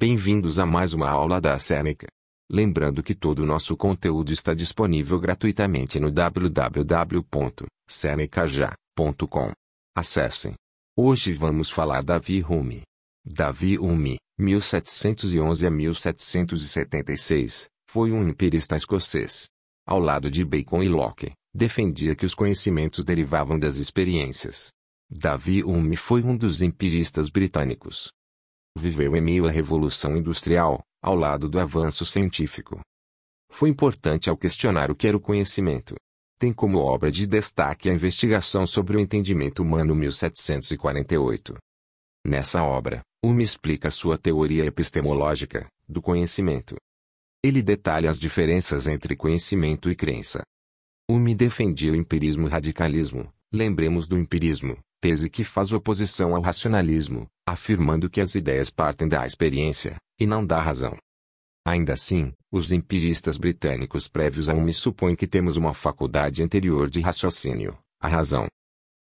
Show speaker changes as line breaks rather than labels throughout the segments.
Bem-vindos a mais uma aula da Seneca. Lembrando que todo o nosso conteúdo está disponível gratuitamente no www.senecaja.com. Acessem. Hoje vamos falar Davi Hume. Davi Hume, 1711 a 1776, foi um empirista escocês. Ao lado de Bacon e Locke, defendia que os conhecimentos derivavam das experiências. Davi Hume foi um dos empiristas britânicos. Viveu em meio à Revolução Industrial, ao lado do avanço científico. Foi importante ao questionar o que era o conhecimento. Tem como obra de destaque a investigação sobre o entendimento humano 1748. Nessa obra, Hume explica sua teoria epistemológica do conhecimento. Ele detalha as diferenças entre conhecimento e crença. Hume defendia o empirismo e radicalismo. Lembremos do empirismo, tese que faz oposição ao racionalismo, afirmando que as ideias partem da experiência, e não da razão. Ainda assim, os empiristas britânicos prévios a Hume supõem que temos uma faculdade anterior de raciocínio, a razão.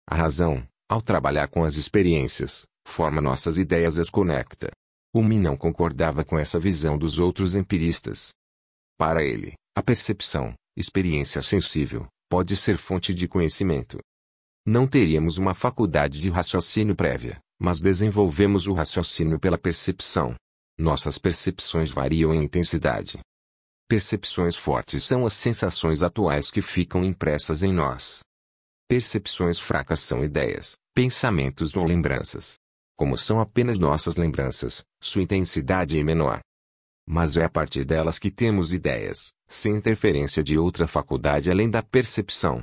A razão, ao trabalhar com as experiências, forma nossas ideias e as conecta. Hume não concordava com essa visão dos outros empiristas. Para ele, a percepção, experiência sensível, pode ser fonte de conhecimento. Não teríamos uma faculdade de raciocínio prévia, mas desenvolvemos o raciocínio pela percepção. Nossas percepções variam em intensidade. Percepções fortes são as sensações atuais que ficam impressas em nós. Percepções fracas são ideias, pensamentos ou lembranças. Como são apenas nossas lembranças, sua intensidade é menor. Mas é a partir delas que temos ideias, sem interferência de outra faculdade além da percepção.